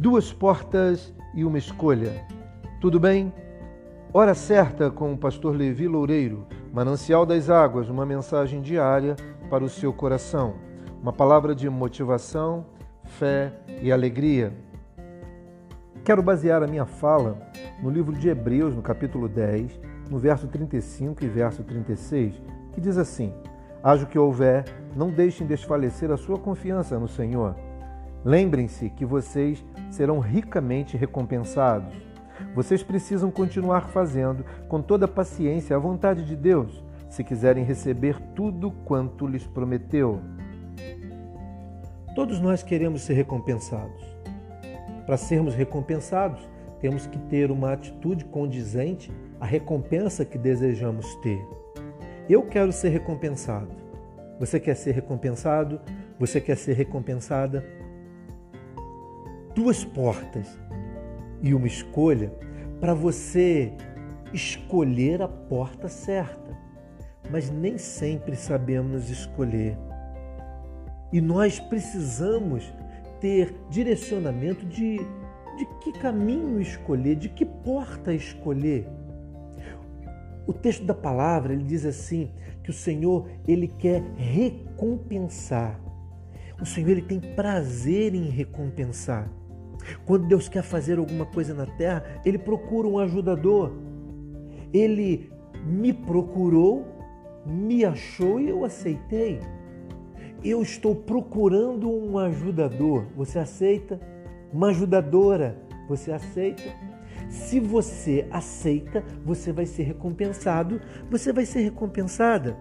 Duas portas e uma escolha. Tudo bem? Hora certa com o pastor Levi Loureiro, Manancial das Águas, uma mensagem diária para o seu coração. Uma palavra de motivação, fé e alegria. Quero basear a minha fala no livro de Hebreus, no capítulo 10, no verso 35 e verso 36, que diz assim: Haja o que houver, não deixem desfalecer a sua confiança no Senhor. Lembrem-se que vocês serão ricamente recompensados. Vocês precisam continuar fazendo com toda paciência a vontade de Deus, se quiserem receber tudo quanto lhes prometeu. Todos nós queremos ser recompensados. Para sermos recompensados, temos que ter uma atitude condizente à recompensa que desejamos ter. Eu quero ser recompensado. Você quer ser recompensado? Você quer ser recompensada? Duas portas e uma escolha para você escolher a porta certa. Mas nem sempre sabemos escolher. E nós precisamos ter direcionamento de, de que caminho escolher, de que porta escolher. O texto da palavra ele diz assim que o Senhor ele quer recompensar. O Senhor ele tem prazer em recompensar. Quando Deus quer fazer alguma coisa na terra, ele procura um ajudador. Ele me procurou, me achou e eu aceitei. Eu estou procurando um ajudador. Você aceita? Uma ajudadora. Você aceita? Se você aceita, você vai ser recompensado, você vai ser recompensada.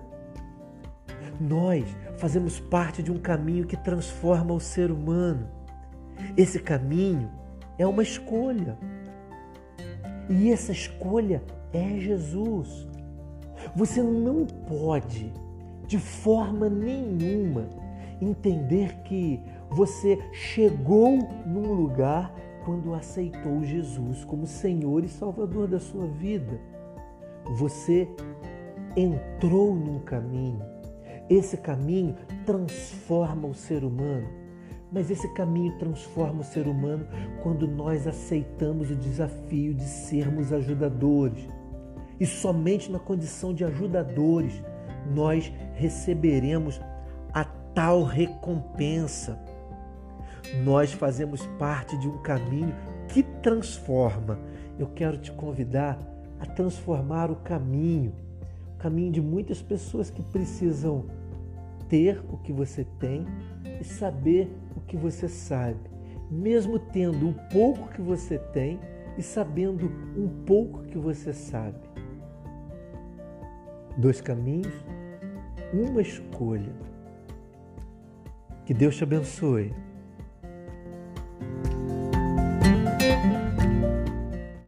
Nós fazemos parte de um caminho que transforma o ser humano. Esse caminho é uma escolha. E essa escolha é Jesus. Você não pode, de forma nenhuma, entender que você chegou num lugar quando aceitou Jesus como Senhor e Salvador da sua vida. Você entrou num caminho. Esse caminho transforma o ser humano. Mas esse caminho transforma o ser humano quando nós aceitamos o desafio de sermos ajudadores. E somente na condição de ajudadores nós receberemos a tal recompensa. Nós fazemos parte de um caminho que transforma. Eu quero te convidar a transformar o caminho, o caminho de muitas pessoas que precisam ter o que você tem e saber o que você sabe, mesmo tendo o pouco que você tem e sabendo um pouco que você sabe. Dois caminhos, uma escolha. Que Deus te abençoe.